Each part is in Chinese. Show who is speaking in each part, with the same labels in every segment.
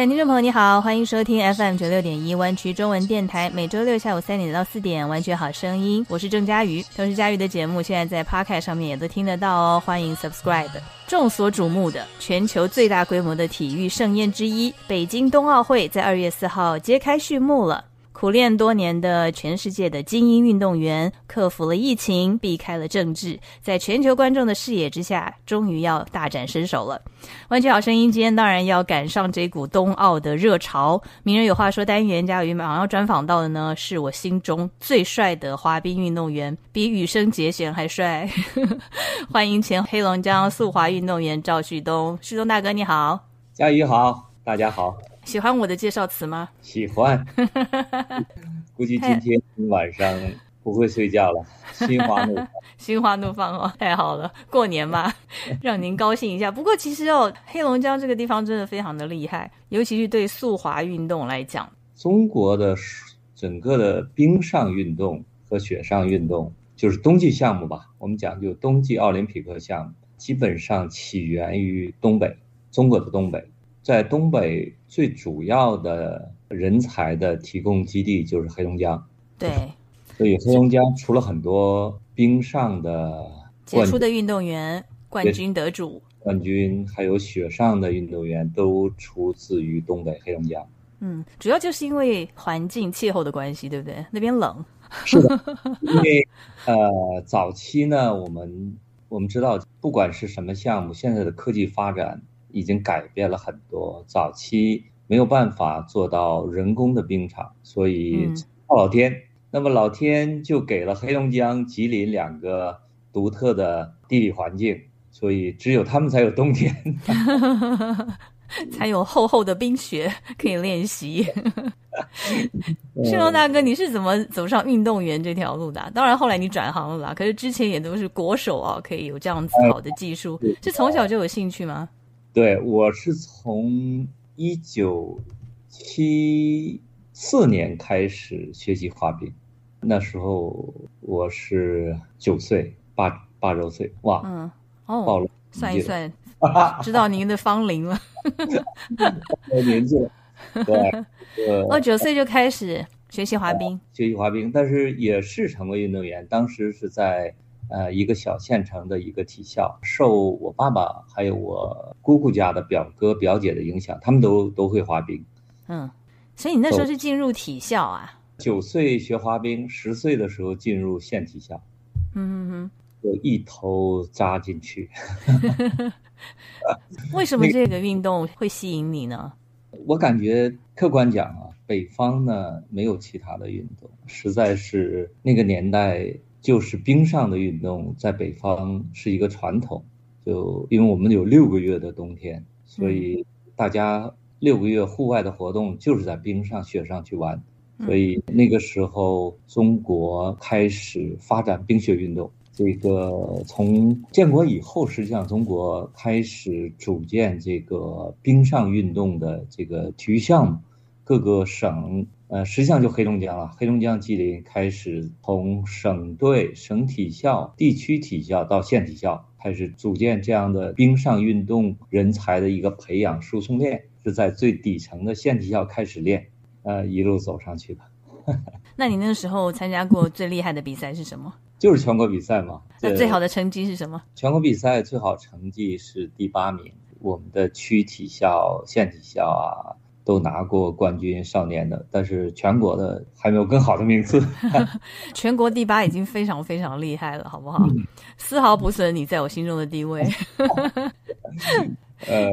Speaker 1: 亲爱的听众朋友，你好，欢迎收听 FM 九六点一湾区中文电台，每周六下午三点到四点，湾区好声音，我是郑佳瑜。同时，佳瑜的节目现在在 Podcast 上面也都听得到哦，欢迎 Subscribe。众所瞩目的全球最大规模的体育盛宴之一——北京冬奥会，在二月四号揭开序幕了。苦练多年的全世界的精英运动员，克服了疫情，避开了政治，在全球观众的视野之下，终于要大展身手了。湾区好声音今天当然要赶上这股冬奥的热潮。名人有话说单元，嘉宇马上要专访到的呢，是我心中最帅的滑冰运动员，比羽生结弦还帅。欢迎前黑龙江速滑运动员赵旭东，旭东大哥你好，
Speaker 2: 嘉宇好，大家好。
Speaker 1: 喜欢我的介绍词吗？
Speaker 2: 喜欢，估计今天晚上不会睡觉了，心花怒放，
Speaker 1: 心花怒放哦，太好了，过年嘛，让您高兴一下。不过其实哦，黑龙江这个地方真的非常的厉害，尤其是对速滑运动来讲，
Speaker 2: 中国的整个的冰上运动和雪上运动就是冬季项目吧，我们讲究冬季奥林匹克项目，基本上起源于东北，中国的东北。在东北最主要的人才的提供基地就是黑龙江，
Speaker 1: 对，
Speaker 2: 所以黑龙江除了很多冰上的
Speaker 1: 杰出的运动员、冠军得主、
Speaker 2: 冠军，还有雪上的运动员都出自于东北黑龙江。
Speaker 1: 嗯，主要就是因为环境气候的关系，对不对？那边冷。
Speaker 2: 是的，因为呃，早期呢，我们我们知道，不管是什么项目，现在的科技发展。已经改变了很多。早期没有办法做到人工的冰场，所以靠老天。那么老天就给了黑龙江、吉林两个独特的地理环境，所以只有他们才有冬天，
Speaker 1: 才有厚厚的冰雪可以练习。盛龙大哥，你是怎么走上运动员这条路的？当然后来你转行了啦，可是之前也都是国手啊，可以有这样子好的技术，是从小就有兴趣吗？
Speaker 2: 对，我是从一九七四年开始学习滑冰，那时候我是九岁，八八周岁，哇，
Speaker 1: 嗯，哦，算一算，知道您的芳龄了，
Speaker 2: 年纪了，对，
Speaker 1: 我，九岁就开始学习滑冰，
Speaker 2: 学习滑冰，但是也是成为运动员，当时是在。呃，一个小县城的一个体校，受我爸爸还有我姑姑家的表哥表姐的影响，他们都都会滑冰。
Speaker 1: 嗯，所以你那时候是进入体校啊？
Speaker 2: 九岁学滑冰，十岁的时候进入县体校。
Speaker 1: 嗯嗯嗯，
Speaker 2: 就一头扎进去。
Speaker 1: 为什么这个运动会吸引你呢？
Speaker 2: 我感觉客观讲啊，北方呢没有其他的运动，实在是那个年代。就是冰上的运动，在北方是一个传统。就因为我们有六个月的冬天，所以大家六个月户外的活动就是在冰上、雪上去玩。所以那个时候，中国开始发展冰雪运动。这个从建国以后，实际上中国开始组建这个冰上运动的这个体育项目，各个省。呃，实际上就黑龙江了。黑龙江、吉林开始从省队、省体校、地区体校到县体校，开始组建这样的冰上运动人才的一个培养输送链，是在最底层的县体校开始练，呃，一路走上去的。
Speaker 1: 那你那时候参加过最厉害的比赛是什么？
Speaker 2: 就是全国比赛嘛。
Speaker 1: 那最好的成绩是什么？
Speaker 2: 全国比赛最好成绩是第八名。我们的区体校、县体校啊。都拿过冠军少年的，但是全国的还没有更好的名次。
Speaker 1: 全国第八已经非常非常厉害了，好不好？丝毫不损你在我心中的地位。
Speaker 2: 呃，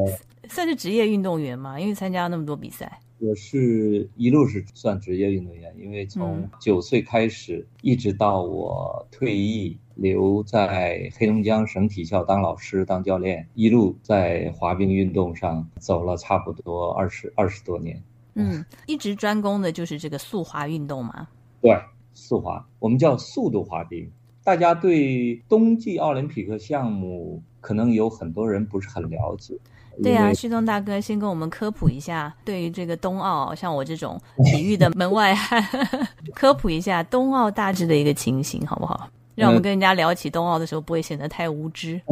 Speaker 1: 算是职业运动员嘛，因为参加那么多比赛。
Speaker 2: 我是一路是算职业运动员，因为从九岁开始，一直到我退役。留在黑龙江省体校当老师、当教练，一路在滑冰运动上走了差不多二十二十多年。
Speaker 1: 嗯，一直专攻的就是这个速滑运动嘛。
Speaker 2: 对，速滑，我们叫速度滑冰。大家对冬季奥林匹克项目可能有很多人不是很了解。
Speaker 1: 对啊，旭东大哥先跟我们科普一下，对于这个冬奥，像我这种 体育的门外汉，科普一下冬奥大致的一个情形，好不好？让我们跟人家聊起冬奥的时候，不会显得太无知。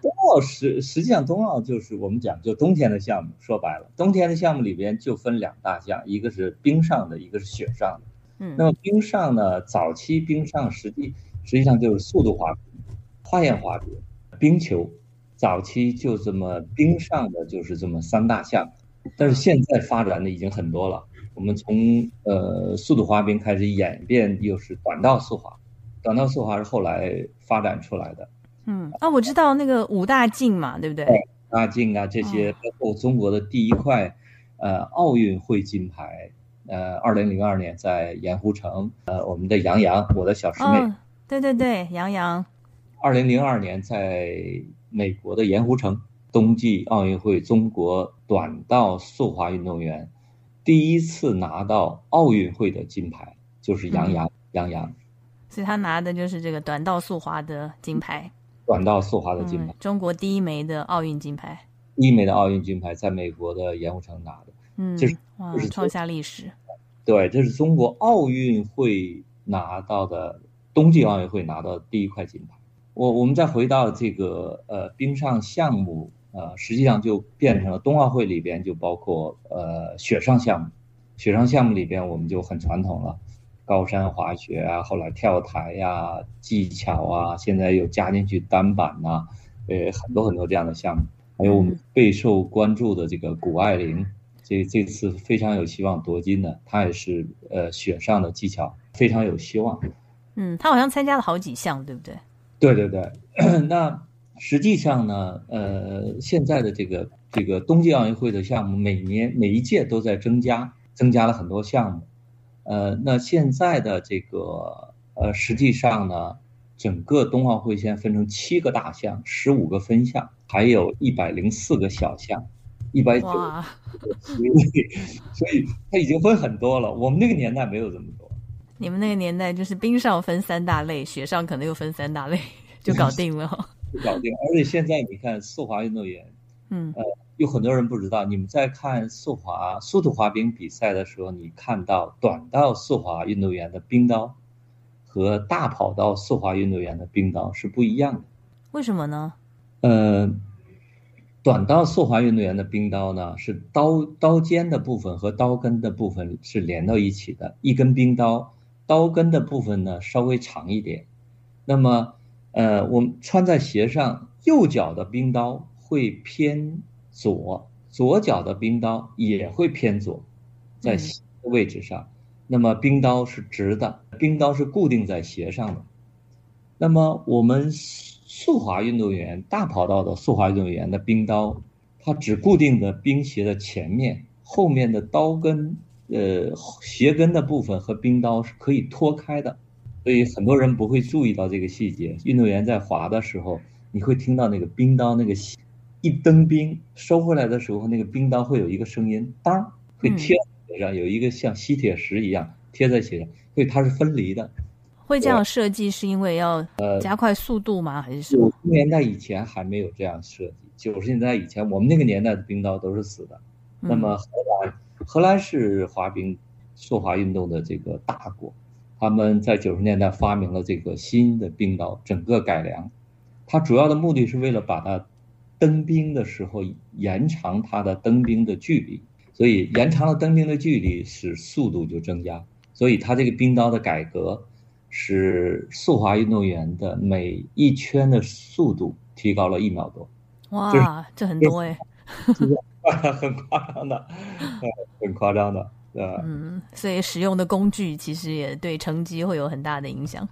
Speaker 2: 冬奥实实际上，冬奥就是我们讲就冬天的项目。说白了，冬天的项目里边就分两大项，一个是冰上的，一个是雪上的。
Speaker 1: 嗯，
Speaker 2: 那么冰上呢，早期冰上实际实际上就是速度滑冰、花样滑冰、冰球，早期就这么冰上的就是这么三大项，但是现在发展的已经很多了。我们从呃速度滑冰开始演变，又是短道速滑，短道速滑是后来发展出来的。
Speaker 1: 嗯，啊，我知道那个五大镜嘛，对不对？
Speaker 2: 大镜啊，这些包括中国的第一块呃奥运会金牌，呃，二零零二年在盐湖城，呃，我们的杨洋，我的小师妹，
Speaker 1: 对对对，杨洋。
Speaker 2: 二零零二年在美国的盐湖城冬季奥运会，中国短道速滑运动员。第一次拿到奥运会的金牌就是杨洋，杨洋，
Speaker 1: 所以他拿的就是这个短道速滑的金牌，
Speaker 2: 短道速滑的金牌，
Speaker 1: 中国第一枚的奥运金牌，
Speaker 2: 第一枚的奥运金牌在美国的盐湖城拿的，
Speaker 1: 嗯，
Speaker 2: 就是
Speaker 1: 哇，创下历史，
Speaker 2: 对，这是中国奥运会拿到的冬季奥运会拿到的第一块金牌。我我们再回到这个呃冰上项目。呃，实际上就变成了冬奥会里边就包括呃雪上项目，雪上项目里边我们就很传统了，高山滑雪啊，后来跳台呀、技巧啊，现在又加进去单板呐，呃很多很多这样的项目，还有我们备受关注的这个谷爱凌，这这次非常有希望夺金的，她也是呃雪上的技巧非常有希望。
Speaker 1: 嗯，她好像参加了好几项，对不对？
Speaker 2: 对对对，那。实际上呢，呃，现在的这个这个冬季奥运会的项目，每年每一届都在增加，增加了很多项目。呃，那现在的这个呃，实际上呢，整个冬奥会现在分成七个大项，十五个分项，还有一百零四个小项，一百九，所以所以它已经分很多了。我们那个年代没有这么多。
Speaker 1: 你们那个年代就是冰上分三大类，雪上可能又分三大类，就搞定了。
Speaker 2: 搞定，而且现在你看速滑运动员，
Speaker 1: 嗯，
Speaker 2: 呃，有很多人不知道，你们在看速滑速度滑冰比赛的时候，你看到短道速滑运动员的冰刀和大跑道速滑运动员的冰刀是不一样的。
Speaker 1: 为什么呢？
Speaker 2: 呃，短道速滑运动员的冰刀呢，是刀刀尖的部分和刀根的部分是连到一起的，一根冰刀，刀根的部分呢稍微长一点，那么。呃，我们穿在鞋上，右脚的冰刀会偏左，左脚的冰刀也会偏左，在鞋的位置上。那么冰刀是直的，冰刀是固定在鞋上的。那么我们速滑运动员、大跑道的速滑运动员的冰刀，它只固定的冰鞋的前面，后面的刀跟呃鞋跟的部分和冰刀是可以脱开的。所以很多人不会注意到这个细节。运动员在滑的时候，你会听到那个冰刀那个一蹬冰收回来的时候，那个冰刀会有一个声音，当会贴在鞋上，有一个像吸铁石一样贴在鞋上，所以它是分离的。
Speaker 1: 会这样设计是因为要呃加快速度吗？还是什么？
Speaker 2: 九十年代以前还没有这样设计。九十年代以前，我们那个年代的冰刀都是死的。那么荷兰，荷兰是滑冰速滑运动的这个大国。他们在九十年代发明了这个新的冰刀，整个改良。它主要的目的是为了把它登冰的时候延长它的登冰的距离，所以延长了登冰的距离，使速度就增加。所以它这个冰刀的改革，使速滑运动员的每一圈的速度提高了一秒多。
Speaker 1: 哇，这很多哎，
Speaker 2: 很夸张的，很夸张的。
Speaker 1: 嗯，所以使用的工具其实也对成绩会有很大的影响。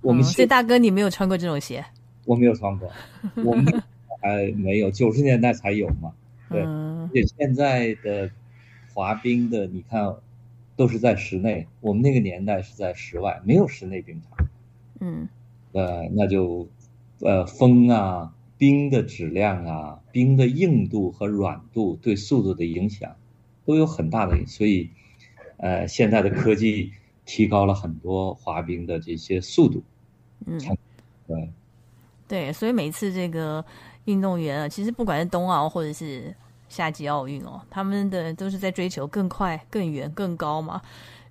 Speaker 2: 我们
Speaker 1: 所以大哥，你没有穿过这种鞋？
Speaker 2: 我没有穿过，我们还没有，九十年代才有嘛。对，而且现在的滑冰的，你看都是在室内，我们那个年代是在室外，没有室内冰场。
Speaker 1: 嗯，
Speaker 2: 呃，那就呃风啊，冰的质量啊，冰的硬度和软度对速度的影响。都有很大的，所以，呃，现在的科技提高了很多滑冰的这些速度。
Speaker 1: 嗯，
Speaker 2: 对，
Speaker 1: 对，所以每次这个运动员啊，其实不管是冬奥或者是夏季奥运哦，他们的都是在追求更快、更远、更高嘛，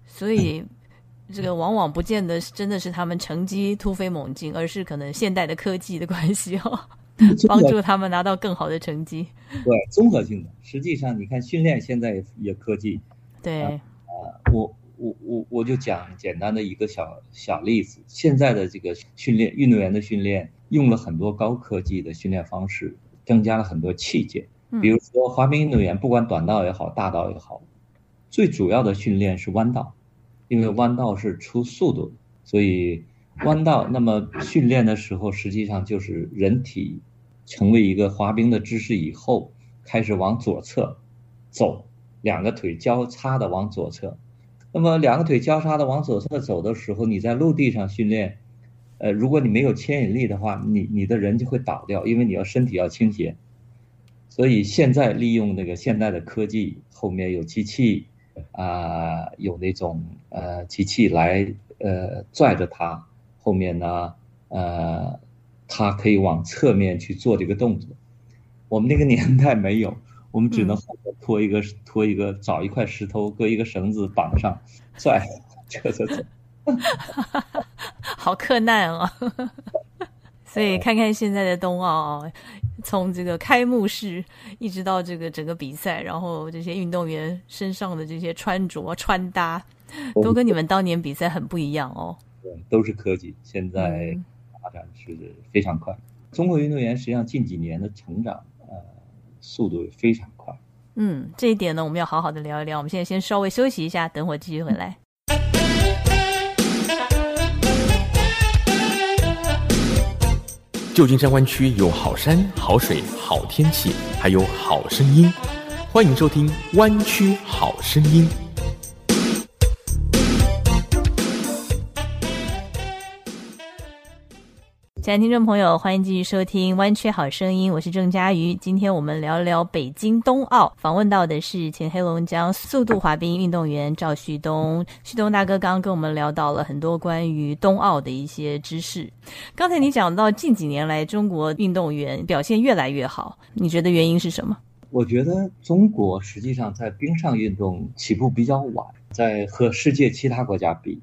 Speaker 1: 所以 这个往往不见得真的是他们成绩突飞猛进，而是可能现代的科技的关系哦，帮助他们拿到更好的成绩。
Speaker 2: 对，综合性的。实际上，你看训练现在也科技。
Speaker 1: 对。
Speaker 2: 啊，我。我我我就讲简单的一个小小例子，现在的这个训练运动员的训练用了很多高科技的训练方式，增加了很多器械。比如说滑冰运动员，不管短道也好，大道也好，最主要的训练是弯道，因为弯道是出速度，所以弯道那么训练的时候，实际上就是人体成为一个滑冰的姿势以后，开始往左侧走，两个腿交叉的往左侧。那么两个腿交叉的往左侧走的时候，你在陆地上训练，呃，如果你没有牵引力的话，你你的人就会倒掉，因为你要身体要倾斜。所以现在利用那个现代的科技，后面有机器，啊，有那种呃机器来呃拽着它，后面呢，呃，他可以往侧面去做这个动作。我们那个年代没有。我们只能后面拖一个拖一个，找一块石头，搁一个绳子绑上，拽，扯扯扯，
Speaker 1: 好困难啊！所以看看现在的冬奥，从这个开幕式一直到这个整个比赛，然后这些运动员身上的这些穿着穿搭，都跟你们当年比赛很不一样哦。
Speaker 2: 对，都是科技，现在发展是非常快。中国运动员实际上近几年的成长。呃速度也非常快。
Speaker 1: 嗯，这一点呢，我们要好好的聊一聊。我们现在先稍微休息一下，等会继续回来。
Speaker 3: 旧金山湾区有好山、好水、好天气，还有好声音，欢迎收听《湾区好声音》。
Speaker 1: 亲爱的听众朋友，欢迎继续收听《弯曲好声音》，我是郑佳瑜。今天我们聊聊北京冬奥，访问到的是前黑龙江速度滑冰运动员赵旭东。旭东大哥刚刚跟我们聊到了很多关于冬奥的一些知识。刚才你讲到近几年来中国运动员表现越来越好，你觉得原因是什么？
Speaker 2: 我觉得中国实际上在冰上运动起步比较晚，在和世界其他国家比。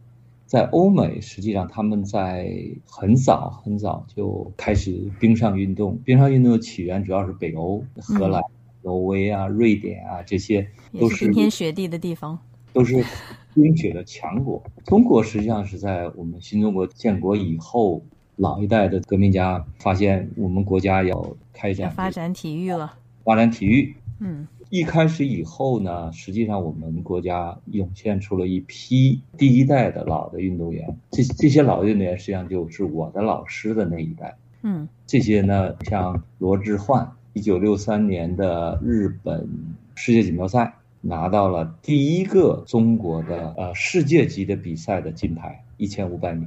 Speaker 2: 在欧美，实际上他们在很早很早就开始冰上运动。冰上运动的起源主要是北欧，荷兰、挪威啊、瑞典啊，这些都是
Speaker 1: 冰天雪地的地方，
Speaker 2: 都是冰雪的强国。中国实际上是在我们新中国建国以后，老一代的革命家发现我们国家要开展
Speaker 1: 发展体育了，
Speaker 2: 发展体育，
Speaker 1: 嗯。
Speaker 2: 一开始以后呢，实际上我们国家涌现出了一批第一代的老的运动员，这这些老运动员实际上就是我的老师的那一代。
Speaker 1: 嗯，
Speaker 2: 这些呢，像罗志焕，一九六三年的日本世界锦标赛拿到了第一个中国的呃世界级的比赛的金牌，一千五百米。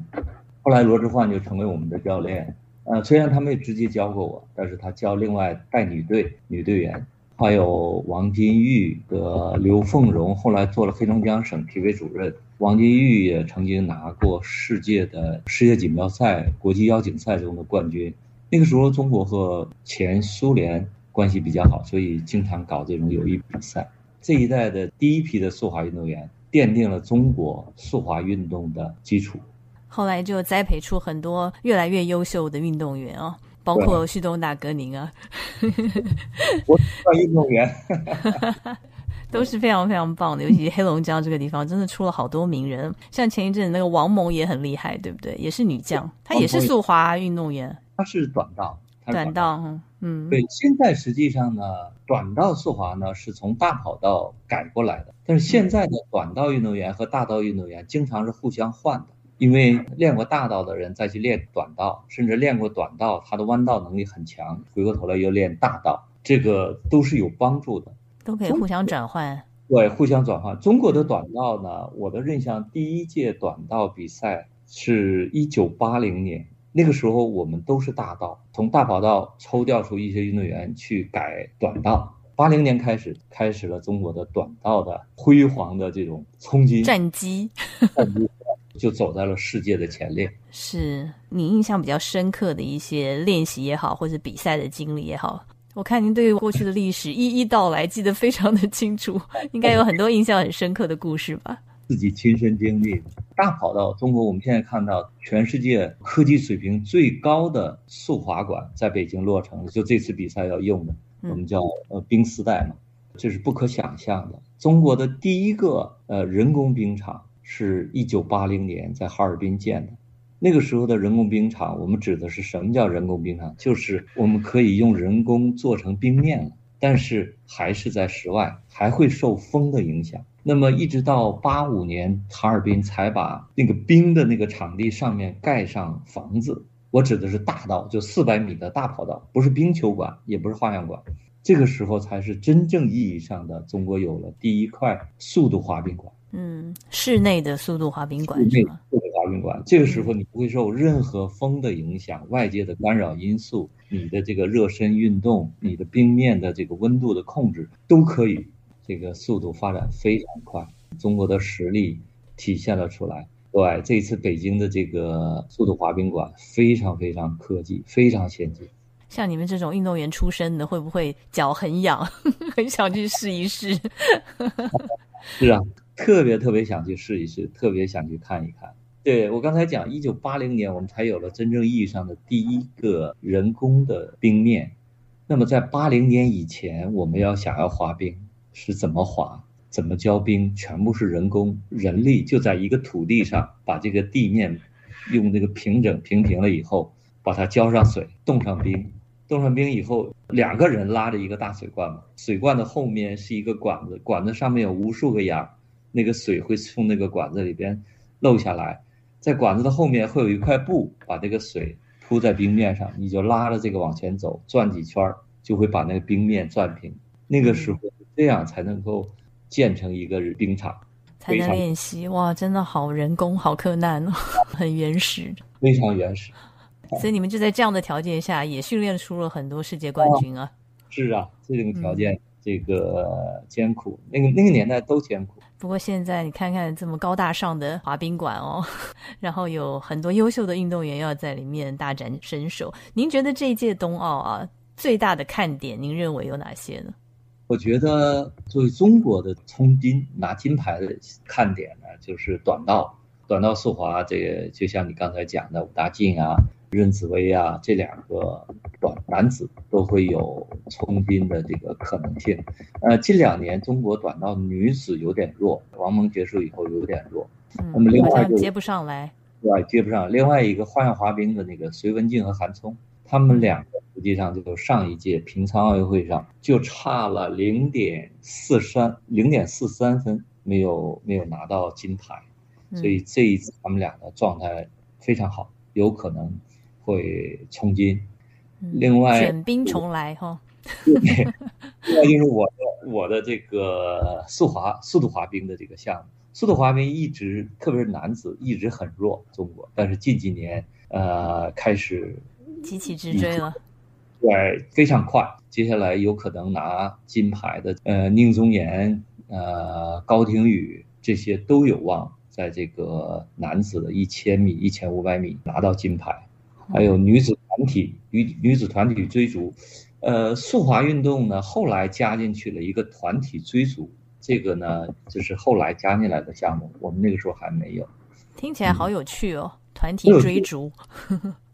Speaker 2: 后来罗志焕就成为我们的教练，呃，虽然他没有直接教过我，但是他教另外带女队女队员。还有王金玉和刘凤荣，后来做了黑龙江省体委主任。王金玉也曾经拿过世界的世界锦标赛、国际邀请赛中的冠军。那个时候，中国和前苏联关系比较好，所以经常搞这种友谊比赛。这一代的第一批的速滑运动员，奠定了中国速滑运动的基础。
Speaker 1: 后来就栽培出很多越来越优秀的运动员哦。包括旭东大哥您啊，
Speaker 2: 我算运动员，
Speaker 1: 都是非常非常棒的。尤其黑龙江这个地方，真的出了好多名人。像前一阵那个王蒙也很厉害，对不对？也是女将，她也是速滑运动员。
Speaker 2: 她是短道，
Speaker 1: 短道，嗯，
Speaker 2: 对。现在实际上呢，短道速滑呢是从大跑道改过来的，但是现在的短道运动员和大道运动员经常是互相换的。因为练过大道的人再去练短道，甚至练过短道，他的弯道能力很强，回过头来又练大道，这个都是有帮助的，
Speaker 1: 都可以互相转换。
Speaker 2: 对，互相转换。中国的短道呢，我的印象，第一届短道比赛是一九八零年，那个时候我们都是大道，从大跑道抽调出一些运动员去改短道。八零年开始，开始了中国的短道的辉煌的这种冲击
Speaker 1: 战机，
Speaker 2: 战机就走在了世界的前列。
Speaker 1: 是你印象比较深刻的一些练习也好，或者比赛的经历也好。我看您对过去的历史一一道来，记得非常的清楚，应该有很多印象很深刻的故事吧？
Speaker 2: 自己亲身经历，大跑道，中国我们现在看到全世界科技水平最高的速滑馆在北京落成了，就这次比赛要用的，我们叫呃冰丝带嘛，这是不可想象的。中国的第一个呃人工冰场是一九八零年在哈尔滨建的。那个时候的人工冰场，我们指的是什么叫人工冰场？就是我们可以用人工做成冰面了，但是还是在室外，还会受风的影响。那么一直到八五年，哈尔滨才把那个冰的那个场地上面盖上房子。我指的是大道，就四百米的大跑道，不是冰球馆，也不是花样馆。这个时候才是真正意义上的中国有了第一块速度滑冰馆。
Speaker 1: 嗯，室内的速度滑冰馆
Speaker 2: 是吗？滑冰馆，这个时候你不会受任何风的影响，外界的干扰因素，你的这个热身运动，你的冰面的这个温度的控制都可以，这个速度发展非常快，中国的实力体现了出来。对，这次北京的这个速度滑冰馆非常非常科技，非常先进。
Speaker 1: 像你们这种运动员出身的，会不会脚很痒，很想去试一试？
Speaker 2: 是啊，特别特别想去试一试，特别想去看一看。对我刚才讲，一九八零年我们才有了真正意义上的第一个人工的冰面。那么在八零年以前，我们要想要滑冰是怎么滑、怎么浇冰，全部是人工，人力就在一个土地上把这个地面用那个平整平平了以后，把它浇上水，冻上冰，冻上冰以后，两个人拉着一个大水罐嘛，水罐的后面是一个管子，管子上面有无数个眼儿，那个水会从那个管子里边漏下来。在管子的后面会有一块布，把这个水铺在冰面上，你就拉着这个往前走，转几圈儿就会把那个冰面转平。那个时候这样才能够建成一个冰场，
Speaker 1: 才能练习。哇，真的好人工，好困难哦，很原始，
Speaker 2: 非常原始。
Speaker 1: 所以你们就在这样的条件下，也训练出了很多世界冠军啊。
Speaker 2: 是啊，这种条件，这个艰苦，那个那个年代都艰苦。
Speaker 1: 不过现在你看看这么高大上的滑冰馆哦，然后有很多优秀的运动员要在里面大展身手。您觉得这一届冬奥啊最大的看点，您认为有哪些呢？
Speaker 2: 我觉得作为中国的冲金拿金牌的看点呢，就是短道，短道速滑。这个就像你刚才讲的武大靖啊。任子威啊，这两个短男子都会有冲金的这个可能性。呃，近两年中国短道女子有点弱，王蒙结束以后有点弱。
Speaker 1: 嗯，
Speaker 2: 那么另外
Speaker 1: 接不上来，
Speaker 2: 对，接不上。另外一个花样滑冰的那个隋文静和韩聪，他们两个实际上就上一届平昌奥运会上就差了零点四三零点四三分，没有没有拿到金牌。所以这一次他们俩的状态非常好，有可能。会冲金，另外
Speaker 1: 卷兵重来哈。
Speaker 2: 另外就是我的我的这个速滑速度滑冰的这个项目，速度滑冰一直特别是男子一直很弱，中国，但是近几年呃开始
Speaker 1: 急起直追了，
Speaker 2: 对，非常快。接下来有可能拿金牌的呃宁宗岩呃高廷宇这些都有望在这个男子的一千米一千五百米拿到金牌。还有女子团体女女子团体追逐，呃，速滑运动呢，后来加进去了一个团体追逐，这个呢就是后来加进来的项目，我们那个时候还没有。
Speaker 1: 听起来好有趣哦，团体追逐。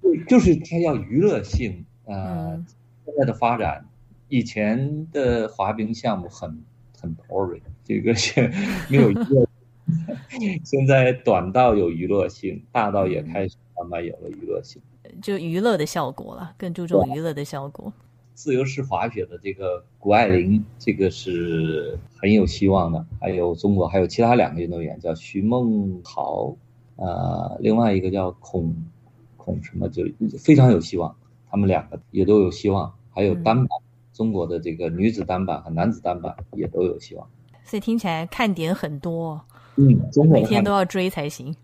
Speaker 2: 对，就是它要娱乐性。呃，现在的发展，以前的滑冰项目很很 boring，这个是没有娱乐。现在短道有娱乐性，大道也开始慢慢有了娱乐性。
Speaker 1: 就娱乐的效果了，更注重娱乐的效果。
Speaker 2: 自由式滑雪的这个谷爱凌，这个是很有希望的。还有中国还有其他两个运动员，叫徐梦桃，呃，另外一个叫孔孔什么，就非常有希望。他们两个也都有希望。还有单板，中国的这个女子单板和男子单板也都有希望。
Speaker 1: 所以听起来看点很多。
Speaker 2: 嗯，
Speaker 1: 每天都要追才行。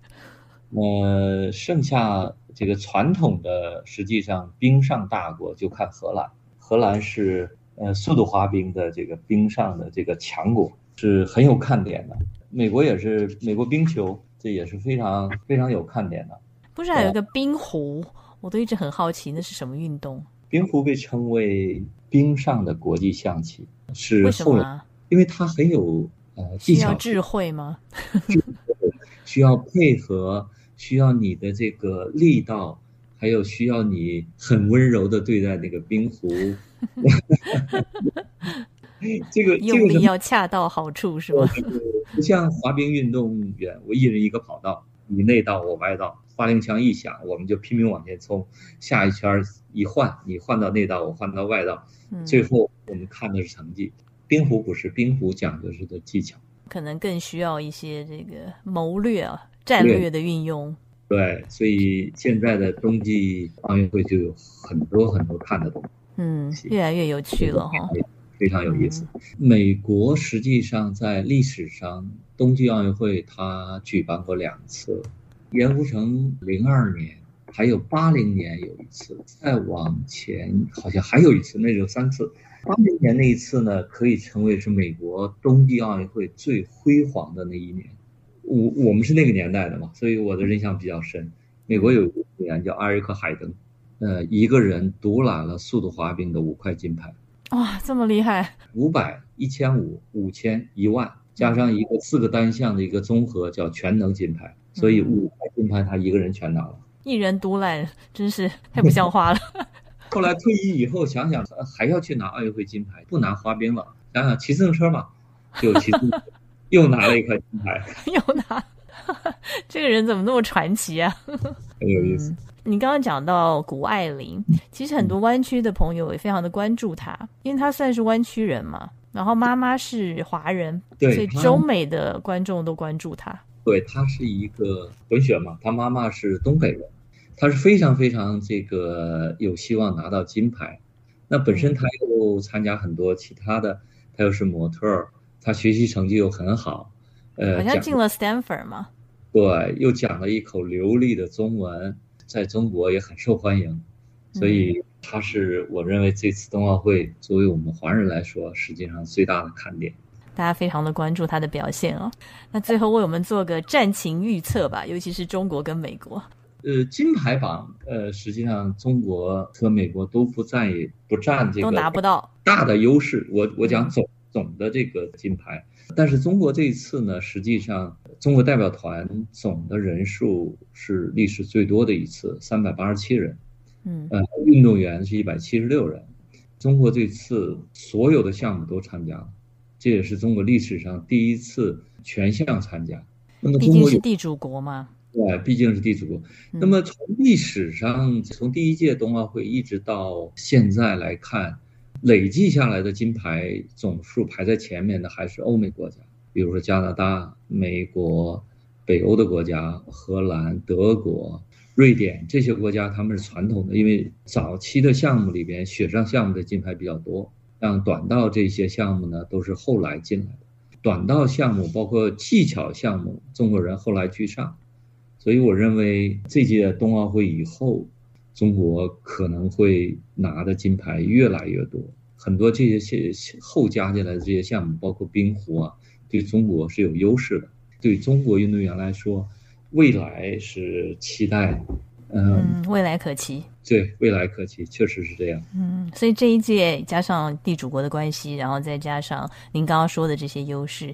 Speaker 2: 呃，剩下。这个传统的，实际上冰上大国就看荷兰。荷兰是呃速度滑冰的这个冰上的这个强国，是很有看点的。美国也是，美国冰球这也是非常非常有看点的。
Speaker 1: 不是还有一个冰壶，我都一直很好奇那是什么运动。
Speaker 2: 冰壶被称为冰上的国际象棋，是
Speaker 1: 为什么？
Speaker 2: 因为它很有呃技巧、
Speaker 1: 智慧吗？
Speaker 2: 需要配合，需要你的这个力道，还有需要你很温柔的对待那个冰壶。这个
Speaker 1: 用力要恰到好处，是吧？
Speaker 2: 不像滑冰运动员，我一人一个跑道，你内道我外道，发令枪一响，我们就拼命往前冲。下一圈一换，你换到内道，我换到外道，最后我们看的是成绩。冰壶不是，冰壶讲的是的技巧，
Speaker 1: 可能更需要一些这个谋略啊、战略的运用。
Speaker 2: 对，所以现在的冬季奥运会就有很多很多看的东西。
Speaker 1: 嗯，越来越有趣了哈。
Speaker 2: 非常有意思。美国实际上在历史上冬季奥运会，它举办过两次，盐湖城零二年，还有八零年有一次，再往前好像还有一次，那就三次。八零年那一次呢，可以成为是美国冬季奥运会最辉煌的那一年。我我们是那个年代的嘛，所以我的印象比较深。美国有一个运动员叫艾瑞克海登，呃，一个人独揽了速度滑冰的五块金牌。
Speaker 1: 哇，这么厉害！
Speaker 2: 五百、一千五、五千、一万，加上一个四个单项的一个综合，叫全能金牌。所以五块金牌他一个人全拿了，
Speaker 1: 一人独揽，真是太不像话了。
Speaker 2: 后来退役以后，想想还要去拿奥运会金牌，不拿滑冰了，想想骑自行车嘛，就骑自行车，又拿了一块金牌，
Speaker 1: 又拿。这个人怎么那么传奇啊？
Speaker 2: 很有意思。
Speaker 1: 你刚刚讲到谷爱凌，其实很多湾区的朋友也非常的关注她，因为她算是湾区人嘛，然后妈妈是华人，所以中美的观众都关注她。
Speaker 2: 对，她是一个混血嘛，她妈妈是东北人，她是非常非常这个有希望拿到金牌。那本身他又参加很多其他的，他又是模特，他学习成绩又很好，呃，
Speaker 1: 好像进了 Stanford 嘛。
Speaker 2: 对，又讲了一口流利的中文。在中国也很受欢迎，所以他是我认为这次冬奥会作为我们华人来说，实际上最大的看点。
Speaker 1: 大家非常的关注他的表现哦。那最后为我们做个战情预测吧，尤其是中国跟美国。
Speaker 2: 呃，金牌榜，呃，实际上中国和美国都不占不占这个
Speaker 1: 都拿不到
Speaker 2: 大的优势。我我讲总总的这个金牌，但是中国这一次呢，实际上。中国代表团总的人数是历史最多的一次，三百八十七人。
Speaker 1: 嗯，
Speaker 2: 呃，运动员是一百七十六人。中国这次所有的项目都参加了，这也是中国历史上第一次全项参加。那么，
Speaker 1: 毕竟是地主国嘛。
Speaker 2: 对，毕竟是地主。那么，从历史上，从第一届冬奥会一直到现在来看，累计下来的金牌总数排在前面的还是欧美国家。比如说加拿大、美国、北欧的国家、荷兰、德国、瑞典这些国家，他们是传统的，因为早期的项目里边，雪上项目的金牌比较多，像短道这些项目呢，都是后来进来的。短道项目包括技巧项目，中国人后来居上，所以我认为这届冬奥会以后，中国可能会拿的金牌越来越多。很多这些些后加进来的这些项目，包括冰壶啊。对中国是有优势的，对中国运动员来说，未来是期待，
Speaker 1: 嗯，未来可期。
Speaker 2: 对，未来可期，确实是这样。
Speaker 1: 嗯，所以这一届加上地主国的关系，然后再加上您刚刚说的这些优势，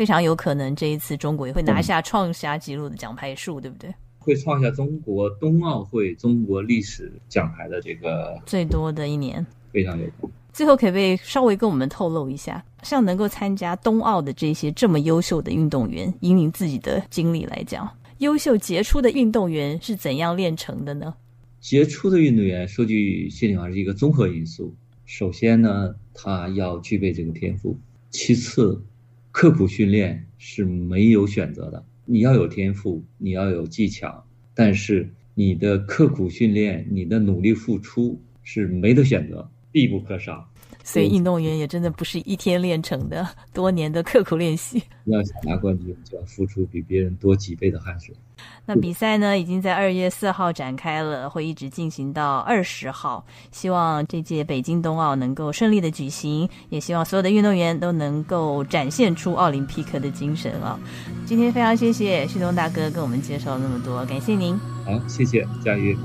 Speaker 1: 非常有可能这一次中国也会拿下创下纪录的奖牌数，对不对？
Speaker 2: 会创下中国冬奥会中国历史奖牌的这个
Speaker 1: 最多的一年，
Speaker 2: 非常有可能。
Speaker 1: 最后，可不可以稍微跟我们透露一下，像能够参加冬奥的这些这么优秀的运动员，以您自己的经历来讲，优秀杰出的运动员是怎样炼成的呢？
Speaker 2: 杰出的运动员，说句心里话，是一个综合因素。首先呢，他要具备这个天赋；其次，刻苦训练是没有选择的。你要有天赋，你要有技巧，但是你的刻苦训练、你的努力付出是没得选择。必不可少。
Speaker 1: 所以运动员也真的不是一天练成的，多年的刻苦练习。
Speaker 4: 要想拿冠军，就要付出比别人多几倍的汗水。
Speaker 1: 那比赛呢，已经在二月四号展开了，会一直进行到二十号。希望这届北京冬奥能够顺利的举行，也希望所有的运动员都能够展现出奥林匹克的精神啊！今天非常谢谢旭东大哥跟我们介绍那么多，感谢您。
Speaker 4: 好，谢谢佳玉。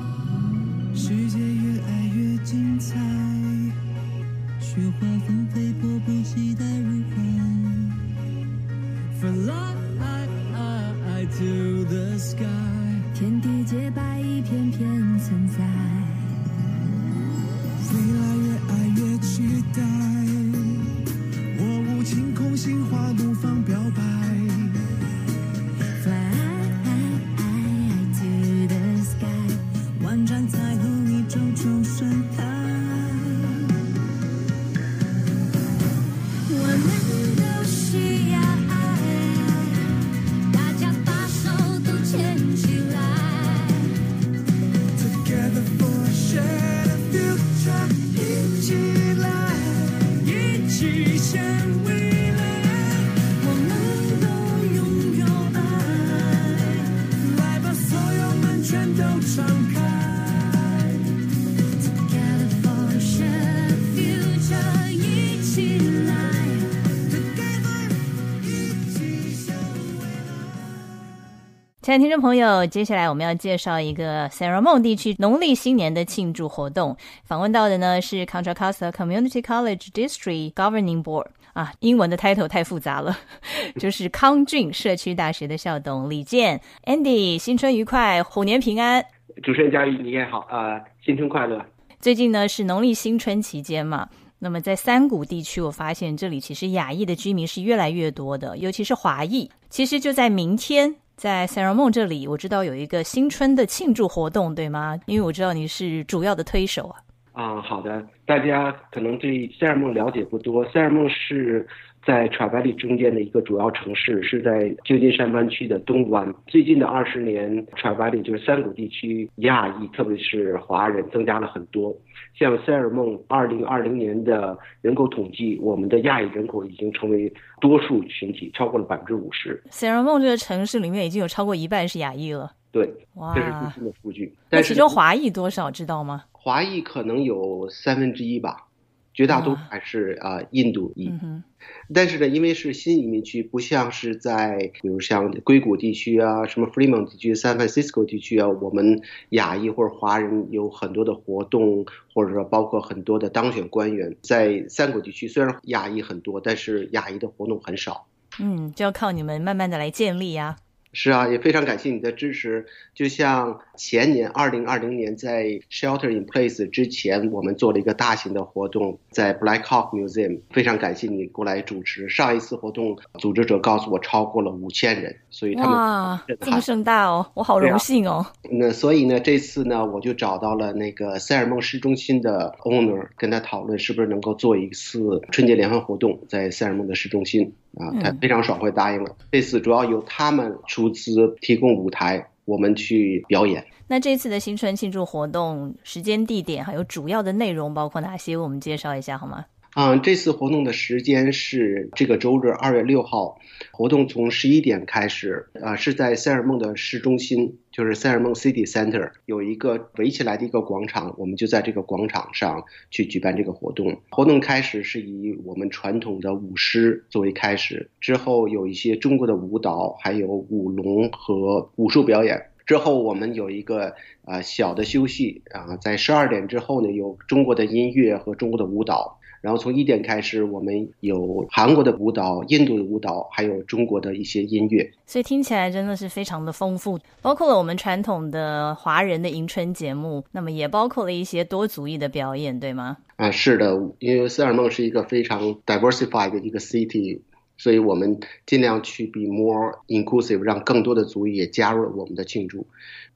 Speaker 1: 的听众朋友，接下来我们要介绍一个 s a r a m o n 地区农历新年的庆祝活动。访问到的呢是 Contra Costa Community College District Governing Board 啊，英文的 title 太复杂了，就是康郡社区大学的校董李健 Andy，新春愉快，虎年平安。
Speaker 5: 主持人嘉瑜，你也好啊，新春快乐。
Speaker 1: 最近呢是农历新春期间嘛，那么在三谷地区，我发现这里其实亚裔的居民是越来越多的，尤其是华裔。其实就在明天。在塞尔梦这里，我知道有一个新春的庆祝活动，对吗？因为我知道你是主要的推手啊。
Speaker 5: 啊，好的。大家可能对塞尔梦了解不多，塞尔梦是在 t r a v a l l 中间的一个主要城市，是在旧金山湾区的东湾。最近的二十年 t r a v a l l 就是三谷地区亚裔，特别是华人增加了很多。像塞尔梦二零二零年的人口统计，我们的亚裔人口已经成为多数群体，超过了百分之五十。
Speaker 1: 塞尔梦这个城市里面已经有超过一半是亚裔了。
Speaker 5: 对，这是最新的数据。
Speaker 1: 那其中华裔多少知道吗？
Speaker 5: 华裔可能有三分之一吧。绝大多数还是啊印度裔，但是呢，因为是新移民区，不像是在比如像硅谷地区啊、什么 Fremont 地区、San Francisco 地区啊，我们亚裔或者华人有很多的活动，或者说包括很多的当选官员，在三国地区虽然亚裔很多，但是亚裔的活动很少。
Speaker 1: 嗯，就要靠你们慢慢的来建立呀。
Speaker 5: 是啊，也非常感谢你的支持。就像前年二零二零年在 Shelter in Place 之前，我们做了一个大型的活动，在 Black Hawk Museum，非常感谢你过来主持。上一次活动组织者告诉我超过了五千人，所以他们
Speaker 1: 哇，这么盛大哦，我好荣幸哦。
Speaker 5: 那所以呢，这次呢，我就找到了那个塞尔梦市中心的 owner，跟他讨论是不是能够做一次春节联欢活动，在塞尔梦的市中心。啊，他非常爽快答应了。这次主要由他们出资提供舞台，我们去表演。
Speaker 1: 那这次的新春庆祝活动时间、地点还有主要的内容包括哪些？我们介绍一下好吗？
Speaker 5: 嗯，这次活动的时间是这个周日二月六号，活动从十一点开始，啊，是在塞尔梦的市中心，就是塞尔梦 City Center 有一个围起来的一个广场，我们就在这个广场上去举办这个活动。活动开始是以我们传统的舞狮作为开始，之后有一些中国的舞蹈，还有舞龙和武术表演。之后我们有一个啊小的休息啊，在十二点之后呢，有中国的音乐和中国的舞蹈。然后从一点开始，我们有韩国的舞蹈、印度的舞蹈，还有中国的一些音乐，
Speaker 1: 所以听起来真的是非常的丰富，包括了我们传统的华人的迎春节目，那么也包括了一些多族裔的表演，对吗？
Speaker 5: 啊，是的，因为塞尔梦是一个非常 diversified 的一个 city，所以我们尽量去 be more inclusive，让更多的族裔也加入了我们的庆祝。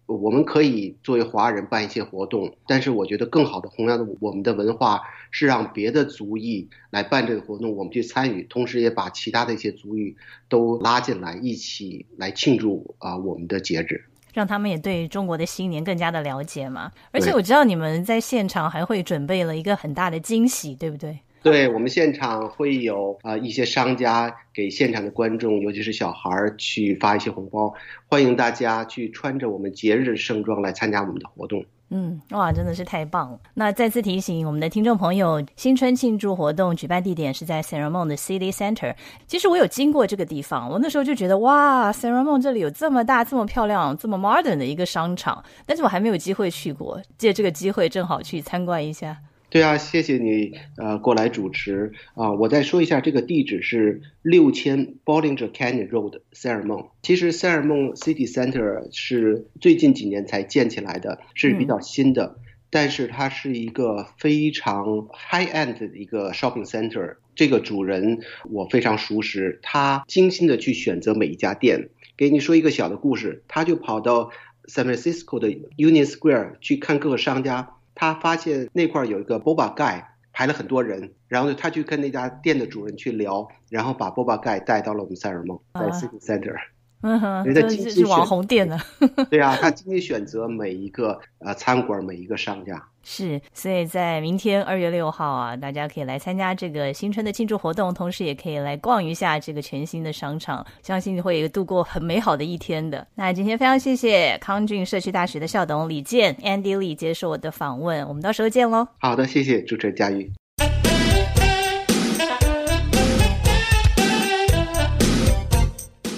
Speaker 5: 我们可以作为华人办一些活动，但是我觉得更好的弘扬的我们的文化是让别的族裔来办这个活动，我们去参与，同时也把其他的一些族裔都拉进来，一起来庆祝啊我们的节日，
Speaker 1: 让他们也对中国的新年更加的了解嘛。而且我知道你们在现场还会准备了一个很大的惊喜，对不对？
Speaker 5: 对我们现场会有啊、呃一些商家给现场的观众，尤其是小孩儿去发一些红包，欢迎大家去穿着我们节日盛装来参加我们的活动。
Speaker 1: 嗯，哇，真的是太棒了！那再次提醒我们的听众朋友，新春庆祝活动举办地点是在 s a r a m o n 的 City Center。其实我有经过这个地方，我那时候就觉得哇 s a r a m o n 这里有这么大、这么漂亮、这么 modern 的一个商场，但是我还没有机会去过，借这个机会正好去参观一下。
Speaker 5: 对啊，谢谢你呃过来主持啊、我再说一下，这个地址是六千 Bollinger Canyon Road 塞尔梦。其实塞尔梦 City Center 是最近几年才建起来的，是比较新的，但是它是一个非常 high end 的一个 shopping center。这个主人我非常熟识，他精心的去选择每一家店。给你说一个小的故事，他就跑到 San Francisco 的 Union Square 去看各个商家，他发现那块儿有一个 Boba Guy 排了很多人，然后呢，他去跟那家店的主人去聊，然后把 Boba Guy 带到了我们塞尔蒙，在
Speaker 1: 啊
Speaker 5: City Center。
Speaker 1: 嗯哼，
Speaker 5: 人家
Speaker 1: 真的是是网红店呢。
Speaker 5: 对啊，他精心选择每一个呃餐馆，每一个商家。
Speaker 1: 是，所以在明天二月六号啊，大家可以来参加这个新春的庆祝活动，同时也可以来逛一下这个全新的商场，相信会度过很美好的一天的。那今天非常谢谢康俊社区大学的校董李健 Andy Lee 接受我的访问，我们到时候见喽。
Speaker 5: 好的，谢谢主持人佳玉。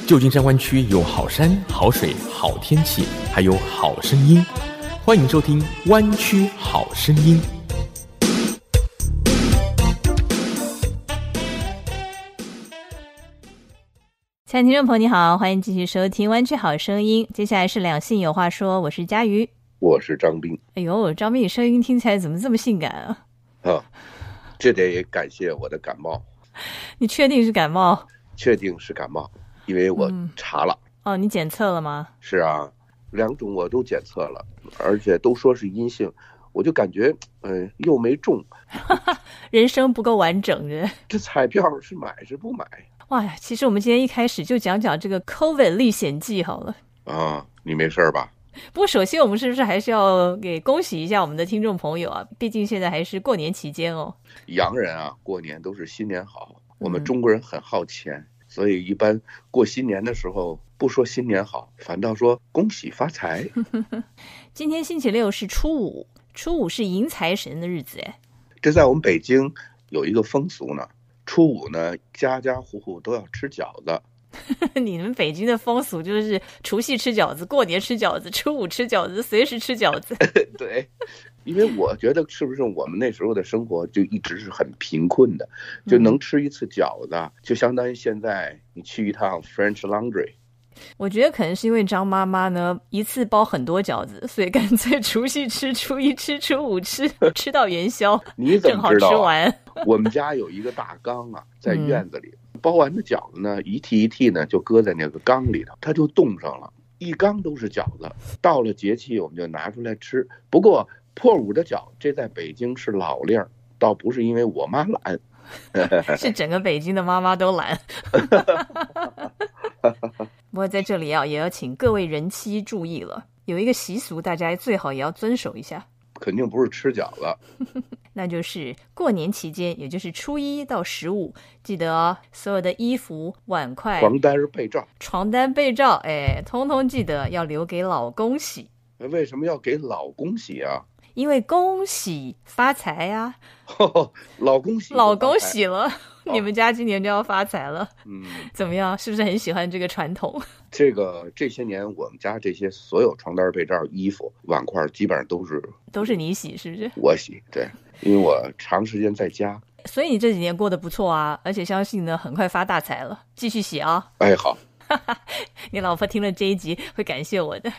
Speaker 3: 旧金山湾区有好山、好水、好天气，还有好声音。欢迎收听《弯曲好声音》。
Speaker 1: 亲爱的听众朋友，你好，欢迎继续收听《弯曲好声音》。接下来是两性有话说，我是佳瑜。
Speaker 6: 我是张斌
Speaker 1: 哎呦，张斌，你声音听起来怎么这么性感啊？
Speaker 6: 啊，这得感谢我的感冒，
Speaker 1: 你确定是感冒？
Speaker 6: 确定是感冒，因为我
Speaker 1: 嗯
Speaker 6: 查了，
Speaker 1: 哦，你检测了吗？
Speaker 6: 是啊，两种我都检测了，而且都说是阴性，我就感觉，嗯、又没中，
Speaker 1: 人生不够完整的。
Speaker 6: 这彩票是买是不买
Speaker 1: 哇呀，其实我们今天一开始就讲讲这个 COVID 历险记好了。
Speaker 6: 啊？你没事吧？
Speaker 1: 不过，首先我们是不是还是要给恭喜一下我们的听众朋友啊？毕竟现在还是过年期间哦。
Speaker 6: 洋人啊，过年都是新年好，我们
Speaker 1: 嗯
Speaker 6: 中国人很好钱，所以一般过新年的时候不说新年好，反倒说恭喜发财。
Speaker 1: 今天星期六是初五，初五是迎财神的日子哎。
Speaker 6: 这在我们北京有一个风俗呢，初五呢，家家户户都要吃饺子。
Speaker 1: 你们北京的风俗就是除夕吃饺子，过年吃饺子，初五吃饺子，随时吃饺子。
Speaker 6: 对，因为我觉得是不是我们那时候的生活就一直是很贫困的，就能吃一次饺子，就相当于现在你去一趟 French Laundry。
Speaker 1: 我觉得可能是因为张妈妈呢一次包很多饺子，所以干脆 除夕吃、初一吃、初五吃，吃到元宵，
Speaker 6: 你怎
Speaker 1: 正好
Speaker 6: 么知道、啊？
Speaker 1: 吃完。
Speaker 6: 我们家有一个大缸啊，在
Speaker 1: 嗯
Speaker 6: 院子里，包完的饺子呢，一屉一屉呢就搁在那个缸里头，它就冻上了，一缸都是饺子。到了节气我们就拿出来吃。不过破五的饺，这在北京是老令儿，倒不是因为我妈懒。
Speaker 1: 是整个北京的妈妈都懒。不过在这里啊，也要请各位人妻注意了，有一个习俗，大家最好也要遵守一下，
Speaker 6: 肯定不是吃饺子，
Speaker 1: 那就是过年期间，也就是初一到十五，记得哦，所有的衣服、碗筷、
Speaker 6: 床单儿被罩。
Speaker 1: 床单、被罩，哎，通通记得要留给老公洗，
Speaker 6: 为什么要给老公洗啊？
Speaker 1: 因为恭喜发财 呀、
Speaker 6: 老公洗，
Speaker 1: 老公，洗了，你们家今年就要发财了，
Speaker 6: 嗯，
Speaker 1: 怎么样？是不是很喜欢这个传统？
Speaker 6: 这个这些年我们家这些所有床单、被罩、衣服、碗筷，基本上都是
Speaker 1: 都是你洗，是不是？
Speaker 6: 我洗，对，因为我长时间在家。
Speaker 1: 所以你这几年过得不错啊，而且相信呢，很快发大财了。继续洗啊！
Speaker 6: 哎，好，
Speaker 1: 你老婆听了这一集会感谢我的。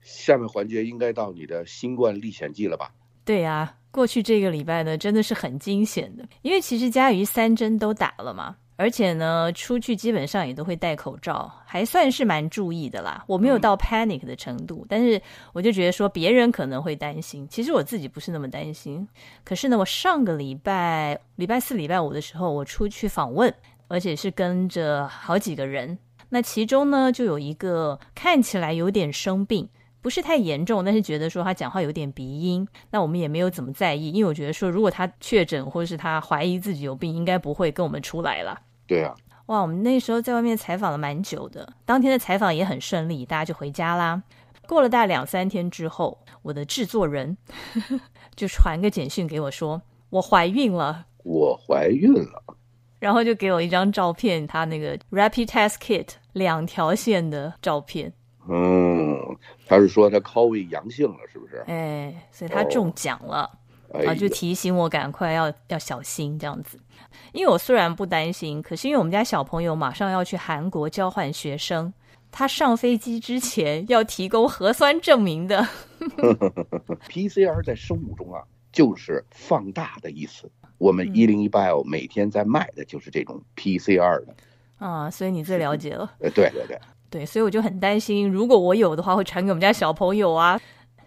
Speaker 6: 下面环节应该到你的新冠历险记了吧？
Speaker 1: 对呀、过去这个礼拜呢，真的是很惊险的，因为其实佳瑜三针都打了嘛，而且呢，出去基本上也都会戴口罩，还算是蛮注意的啦。我没有到 panic 的程度，但是我就觉得说别人可能会担心，其实我自己不是那么担心。可是呢，我上个礼拜礼拜四、礼拜五的时候，我出去访问，而且是跟着好几个人。那其中呢，就有一个看起来有点生病，不是太严重，但是觉得说他讲话有点鼻音，那我们也没有怎么在意，因为我觉得说如果他确诊或者是他怀疑自己有病，应该不会跟我们出来了。
Speaker 6: 对啊，
Speaker 1: 哇，我们那时候在外面采访了蛮久的，当天的采访也很顺利，大家就回家啦。过了大概两三天之后，我的制作人 就传个简讯给我说我怀孕了，
Speaker 6: 我怀孕了，
Speaker 1: 然后就给我一张照片，他那个 rapid test kit 两条线的照片，
Speaker 6: 嗯，他是说他 COVID 阳性了，是不是？
Speaker 1: 哎，所以他中奖了。
Speaker 6: 哎
Speaker 1: 啊，就提醒我赶快要要小心这样子。因为我虽然不担心，可是因为我们家小朋友马上要去韩国交换学生，他上飞机之前要提供核酸证明的。
Speaker 6: PCR 在生物中啊，就是放大的意思。我们
Speaker 1: 嗯
Speaker 6: 一零一 bio 每天在卖的就是这种 PCR 的。
Speaker 1: 啊，所以你最了解了。
Speaker 6: 呃，对对对，
Speaker 1: 对，所以我就很担心，如果我有的话，会传给我们家小朋友啊。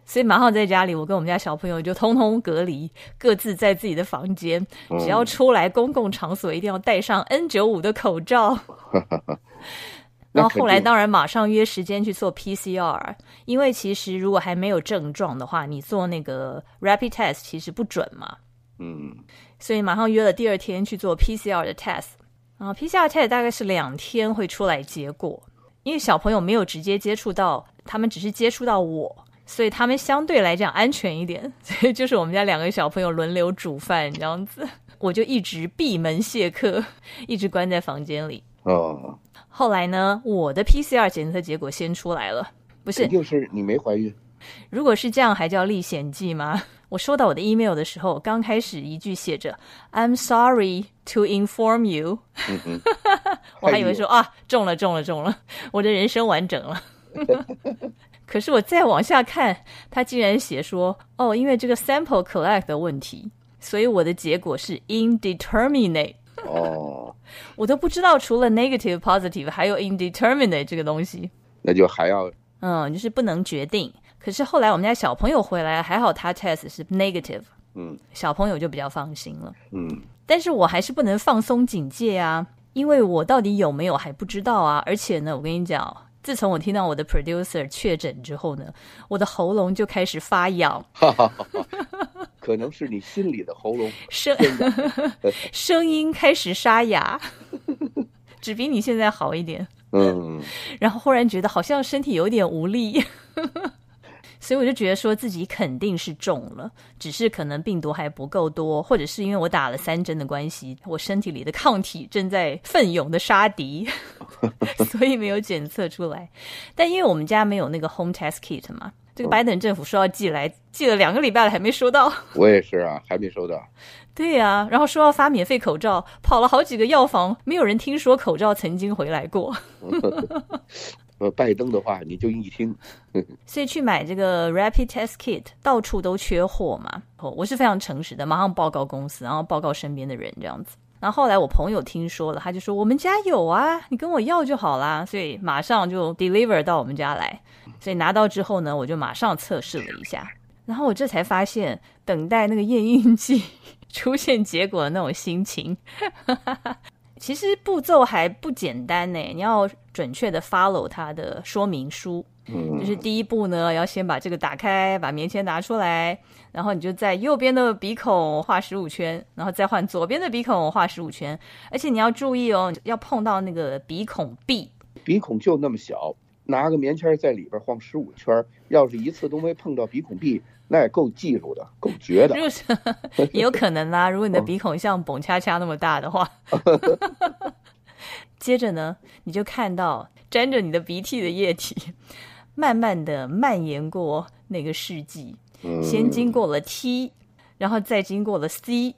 Speaker 1: 所以马上在家里，我跟我们家小朋友就通通隔离，各自在自己的房间。只要出来公共场所，一定要戴上 N 九五的口罩。然后后来当然马上约时间去做 PCR，因为其实如果还没有症状的话，你做那个 rapid test 其实不准嘛，
Speaker 6: 嗯，
Speaker 1: 所以马上约了第二天去做 PCR 的 test。然后 PCR test 大概是两天会出来结果，因为小朋友没有直接接触到，他们只是接触到我，所以他们相对来讲安全一点。所以就是我们家两个小朋友轮流煮饭这样子，我就一直闭门谢客，一直关在房间里。
Speaker 6: 哦，
Speaker 1: 后来呢，我的 PCR 检测结果先出来了，不是
Speaker 6: 就？是你没怀孕。
Speaker 1: 如果是这样，还叫历险记吗？我收到我的 email 的时候，刚开始一句写着 "I'm sorry to inform you"，我还以为说啊中了中了中了，我的人生完整了。可是我再往下看，他竟然写说哦，因为这个 sample collect 的问题，所以我的结果是 indeterminate。
Speaker 6: 哦，
Speaker 1: 我都不知道除了 negative、positive 还有 indeterminate 这个东西。
Speaker 6: 那就还要
Speaker 1: 嗯，就是不能决定。可是后来我们家小朋友回来，还好他 test 是 negative，
Speaker 6: 嗯
Speaker 1: 小朋友就比较放心了。
Speaker 6: 嗯
Speaker 1: 但是我还是不能放松警戒啊，因为我到底有没有还不知道啊。而且呢，我跟你讲，自从我听到我的 producer 确诊之后呢，我的喉咙就开始发痒，
Speaker 6: 哈哈哈哈，可能是你心里的喉咙
Speaker 1: 声 声音开始沙哑，只比你现在好一点。
Speaker 6: 嗯，
Speaker 1: 然后忽然觉得好像身体有点无力，所以我就觉得说自己肯定是中了，只是可能病毒还不够多，或者是因为我打了三针的关系，我身体里的抗体正在奋勇的杀敌，所以没有检测出来。但因为我们家没有那个 home test kit 嘛，这个拜登政府说要寄来，寄了两个礼拜了还没收到。
Speaker 6: 我也是啊，还没收到。
Speaker 1: 对呀、然后说要发免费口罩，跑了好几个药房，没有人听说口罩曾经回来过。
Speaker 6: 呃，拜登的话，你就一听，
Speaker 1: 所以去买这个 rapid test kit，到处都缺货嘛。我是非常诚实的，马上报告公司，然后报告身边的人这样子。然后后来我朋友听说了，他就说我们家有啊，你跟我要就好啦。所以马上就 deliver 到我们家来。所以拿到之后呢，我就马上测试了一下，然后我这才发现，等待那个验孕剂 出现结果的那种心情。其实步骤还不简单呢，你要准确的 follow 它的说明书。
Speaker 6: 嗯
Speaker 1: 就是第一步呢，要先把这个打开，把棉签拿出来，然后你就在右边的鼻孔画十五圈，然后再换左边的鼻孔画十五圈，而且你要注意哦，要碰到那个鼻孔壁。
Speaker 6: 鼻孔就那么小，拿个棉签在里边晃十五圈，要是一次都没碰到鼻孔壁，那也够技术的，够绝的
Speaker 1: 如。果是也 有可能啦，如果你的鼻孔像蹦恰恰那么大的话，接着呢，你就看到沾着你的鼻涕的液体，慢慢的蔓延过那个试剂，
Speaker 6: 嗯
Speaker 1: 先经过了 T，然后再经过了 C，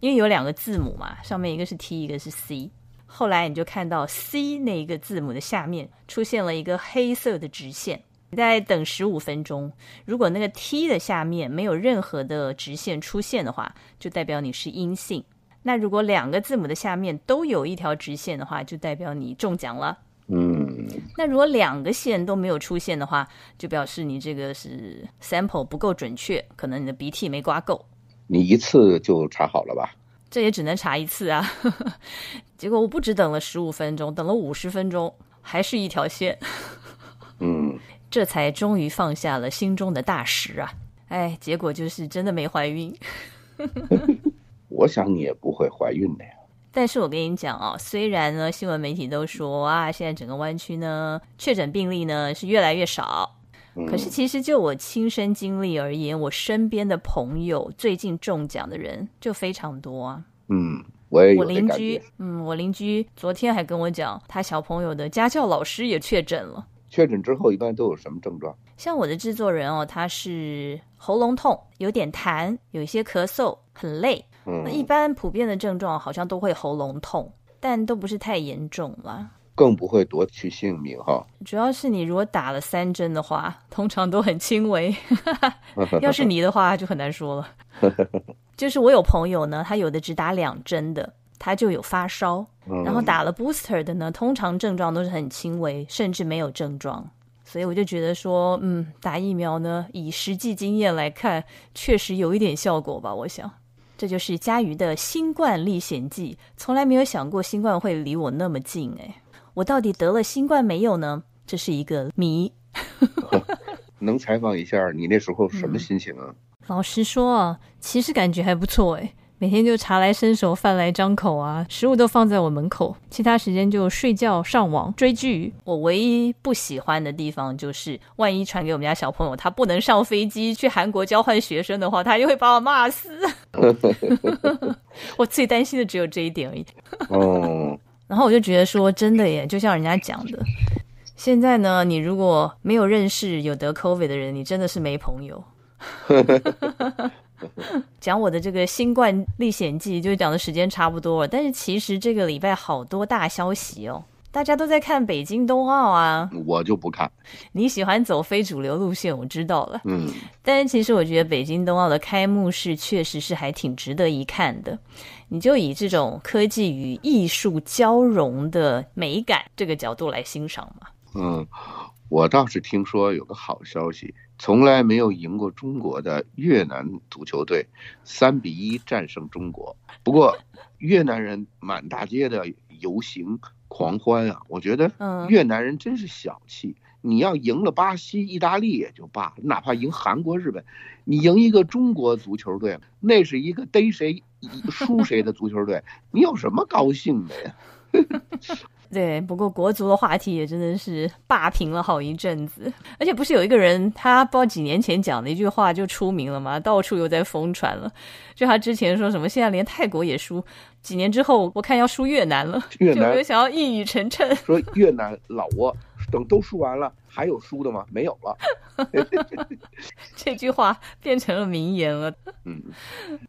Speaker 1: 因为有两个字母嘛，上面一个是 T，一个是 C。后来你就看到 C 那一个字母的下面出现了一个黑色的直线，你再等十五分钟。如果那个 T 的下面没有任何的直线出现的话，就代表你是阴性。那如果两个字母的下面都有一条直线的话，就代表你中奖了。
Speaker 6: 嗯，
Speaker 1: 那如果两个线都没有出现的话，就表示你这个是 sample 不够准确，可能你的鼻涕没刮够。
Speaker 6: 你一次就查好了吧？
Speaker 1: 这也只能查一次啊。结果我不止等了十五分钟，等了五十分钟，还是一条线。
Speaker 6: 嗯，
Speaker 1: 这才终于放下了心中的大石啊！哎，结果就是真的没怀孕。
Speaker 6: 我想你也不会怀孕的呀。
Speaker 1: 但是我跟你讲啊，虽然呢新闻媒体都说啊，现在整个湾区呢确诊病例呢是越来越少，
Speaker 6: 嗯
Speaker 1: 可是其实就我亲身经历而言，我身边的朋友最近中奖的人就非常多啊。
Speaker 6: 嗯，我也
Speaker 1: 我邻居嗯，我邻居昨天还跟我讲，他小朋友的家教老师也确诊了。
Speaker 6: 确诊之后一般都有什么症状？
Speaker 1: 像我的制作人哦，他是喉咙痛，有点痰，有一些咳嗽，很累。那一
Speaker 6: 嗯，
Speaker 1: 般普遍的症状好像都会喉咙痛，但都不是太严重啦。
Speaker 6: 更不会夺去性命哈。
Speaker 1: 主要是你如果打了三针的话，通常都很轻微。要是你的话，就很难说了。就是我有朋友呢，他有的只打两针的，他就有发烧，
Speaker 6: 嗯
Speaker 1: 然后打了 booster 的呢，通常症状都是很轻微，甚至没有症状。所以我就觉得说，嗯，打疫苗呢，以实际经验来看，确实有一点效果吧。我想，这就是佳瑜的新冠历险记。从来没有想过新冠会离我那么近，哎，我到底得了新冠没有呢？这是一个谜。
Speaker 6: 能采访一下你那时候什么心情啊？
Speaker 1: 老实说啊，其实感觉还不错诶，每天就茶来伸手，饭来张口啊，食物都放在我门口，其他时间就睡觉、上网、追剧。我唯一不喜欢的地方就是，万一传给我们家小朋友，他不能上飞机去韩国交换学生的话，他就会把我骂死。我最担心的只有这一点而已。
Speaker 6: 哦，
Speaker 1: 然后我就觉得说，真的耶，就像人家讲的，现在呢，你如果没有认识有得 COVID 的人，你真的是没朋友。讲我的这个新冠历险记，就讲的时间差不多了，但是其实这个礼拜好多大消息哦，大家都在看北京冬奥啊。
Speaker 6: 我就不看。
Speaker 1: 你喜欢走非主流路线，我知道了。
Speaker 6: 嗯，
Speaker 1: 但是其实我觉得北京冬奥的开幕式确实是还挺值得一看的。你就以这种科技与艺术交融的美感这个角度来欣赏嘛。
Speaker 6: 嗯，我倒是听说有个好消息，从来没有赢过中国的越南足球队，三比一战胜中国。不过越南人满大街的游行狂欢啊，我觉得
Speaker 1: 嗯
Speaker 6: 越南人真是小气。你要赢了巴西、意大利也就罢了，哪怕赢韩国、日本，你赢一个中国足球队，那是一个逮谁输谁的足球队，你有什么高兴的呀？
Speaker 1: 对，不过国足的话题也真的是霸屏了好一阵子，而且不是有一个人他不知道几年前讲的一句话就出名了吗？到处又在疯传了。就他之前说什么，现在连泰国也输，几年之后我看要输越南了，
Speaker 6: 越南
Speaker 1: 就想要一语成谶。
Speaker 6: 说越南老挝等都输完了，还有输的吗？没有了。
Speaker 1: 这句话变成了名言了。
Speaker 6: 嗯，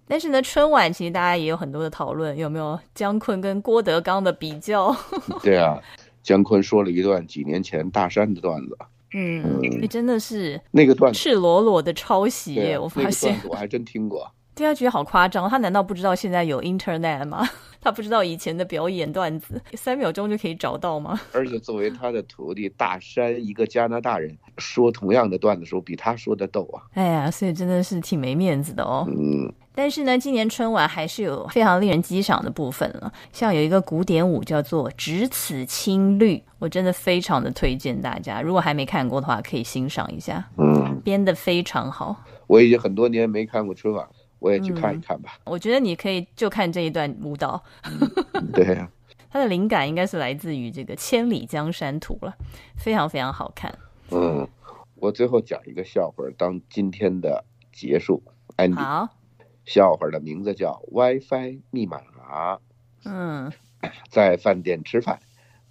Speaker 1: 但是呢，春晚其实大家也有很多的讨论，有没有姜昆跟郭德纲的比较？
Speaker 6: 对啊，姜昆说了一段几年前大山的段子，
Speaker 1: 嗯，你真的是
Speaker 6: 那个段子，
Speaker 1: 赤裸裸的抄袭我发现
Speaker 6: 我还真听过。
Speaker 1: 对他觉得好夸张，他难道不知道现在有 Internet 吗？他不知道以前的表演段子三秒钟就可以找到吗？
Speaker 6: 而且作为他的徒弟大山，一个加拿大人说同样的段子时候，比他说的逗啊。
Speaker 1: 哎呀，所以真的是挺没面子的哦。
Speaker 6: 嗯，
Speaker 1: 但是呢，今年春晚还是有非常令人激赏的部分了，像有一个古典舞叫做《只此青绿》，我真的非常的推荐大家，如果还没看过的话，可以欣赏一下，
Speaker 6: 嗯，
Speaker 1: 编得非常好。
Speaker 6: 我已经很多年没看过春晚，我也去看一看吧。
Speaker 1: 我觉得你可以就看这一段舞蹈，
Speaker 6: 对呀、
Speaker 1: 它的灵感应该是来自于这个《千里江山图》了，非常非常好看。
Speaker 6: 嗯，我最后讲一个笑话当今天的结束 ending。
Speaker 1: 好，
Speaker 6: 笑话的名字叫 WiFi 密码。
Speaker 1: 嗯，
Speaker 6: 在饭店吃饭，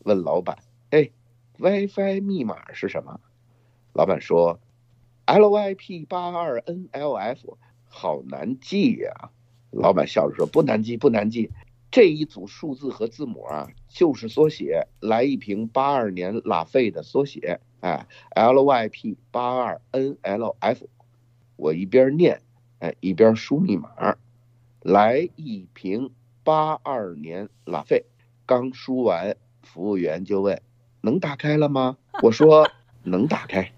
Speaker 6: 问老板：“哎，WiFi 密码是什么？”老板说：“LYP 八二 NLF，好难记呀、老板笑着说：“不难记，不难记。这一组数字和字母啊，就是缩写，来一瓶八二年拉菲的缩写。哎，LYP 八二 NLF。我一边念，哎，一边输密码。来一瓶八二年拉菲。刚输完，服务员就问：“能打开了吗？”我说：“ 能打开。”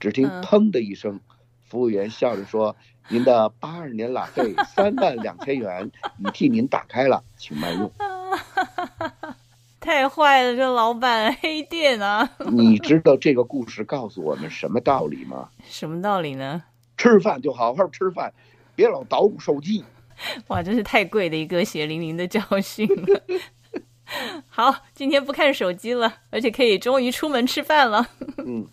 Speaker 6: 只听
Speaker 1: 嗯
Speaker 6: 砰的一声，服务员笑着说：“您的八二年拉菲三万两千元已替您打开了，请慢用。
Speaker 1: 太坏了，这老板黑店啊！
Speaker 6: 你知道这个故事告诉我们什么道理吗？
Speaker 1: 什么道理呢？
Speaker 6: 吃饭就好好吃饭，别老捣鼓手机。
Speaker 1: 哇，真是太贵的一个血淋淋的教训了。好，今天不看手机了，而且可以终于出门吃饭了。
Speaker 6: 嗯，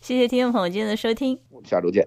Speaker 1: 谢谢听众朋友今天的收听。
Speaker 6: 我们下周见。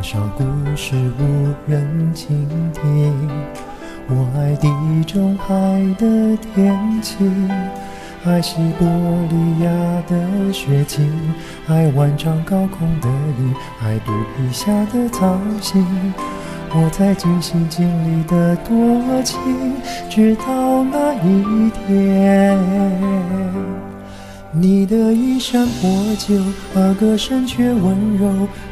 Speaker 7: 多少故事无人倾听？我爱地中海的天气，爱西伯利亚的雪景，爱万丈高空的鹰，爱肚皮下的造型。我在尽心尽力的多情，直到那一天。你的衣衫破旧，而歌声却温柔，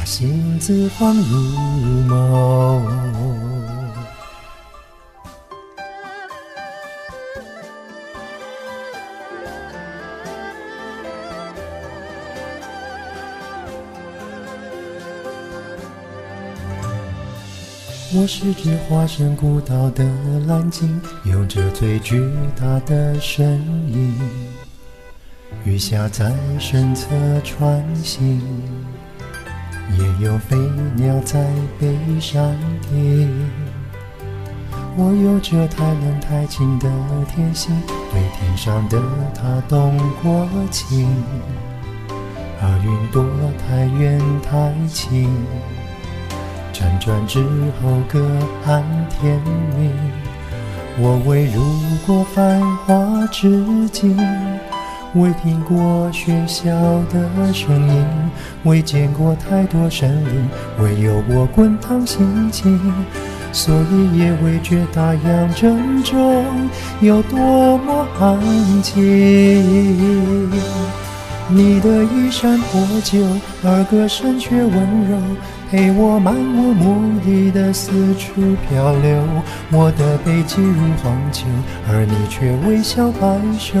Speaker 7: 把心字放入眸。我是只化身孤岛的蓝鲸，有着最巨大的身影。鱼虾在身侧穿行，也有飞鸟在背上停。我有着太冷太清的天性，对天上的它动过情，而云朵太远太轻，辗转之后各安天命。我未入过繁华之境。未听过喧嚣的声音，未见过太多生灵，唯有我滚烫心情，所以也未觉大洋正中有多么安静。你的衣衫破旧，而歌声却温柔，陪我漫无目的的四处漂流。我的背脊如荒丘，而你却微笑摆首。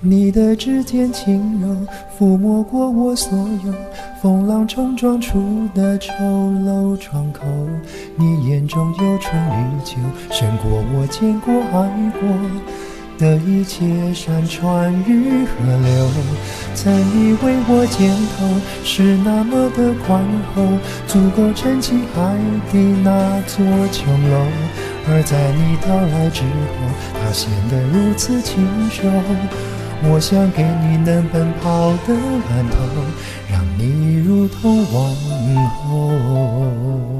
Speaker 7: 你的指尖轻柔，抚摸过我所有风浪冲撞出的丑陋窗口。你眼中有春与秋，胜过我见过爱过的一切山川与河流。曾以为我肩头是那么的宽厚，足够撑起海底那座琼楼，而在你到来之后，它显得如此清瘦。我想给你能奔跑的蓝头，让你如同王后。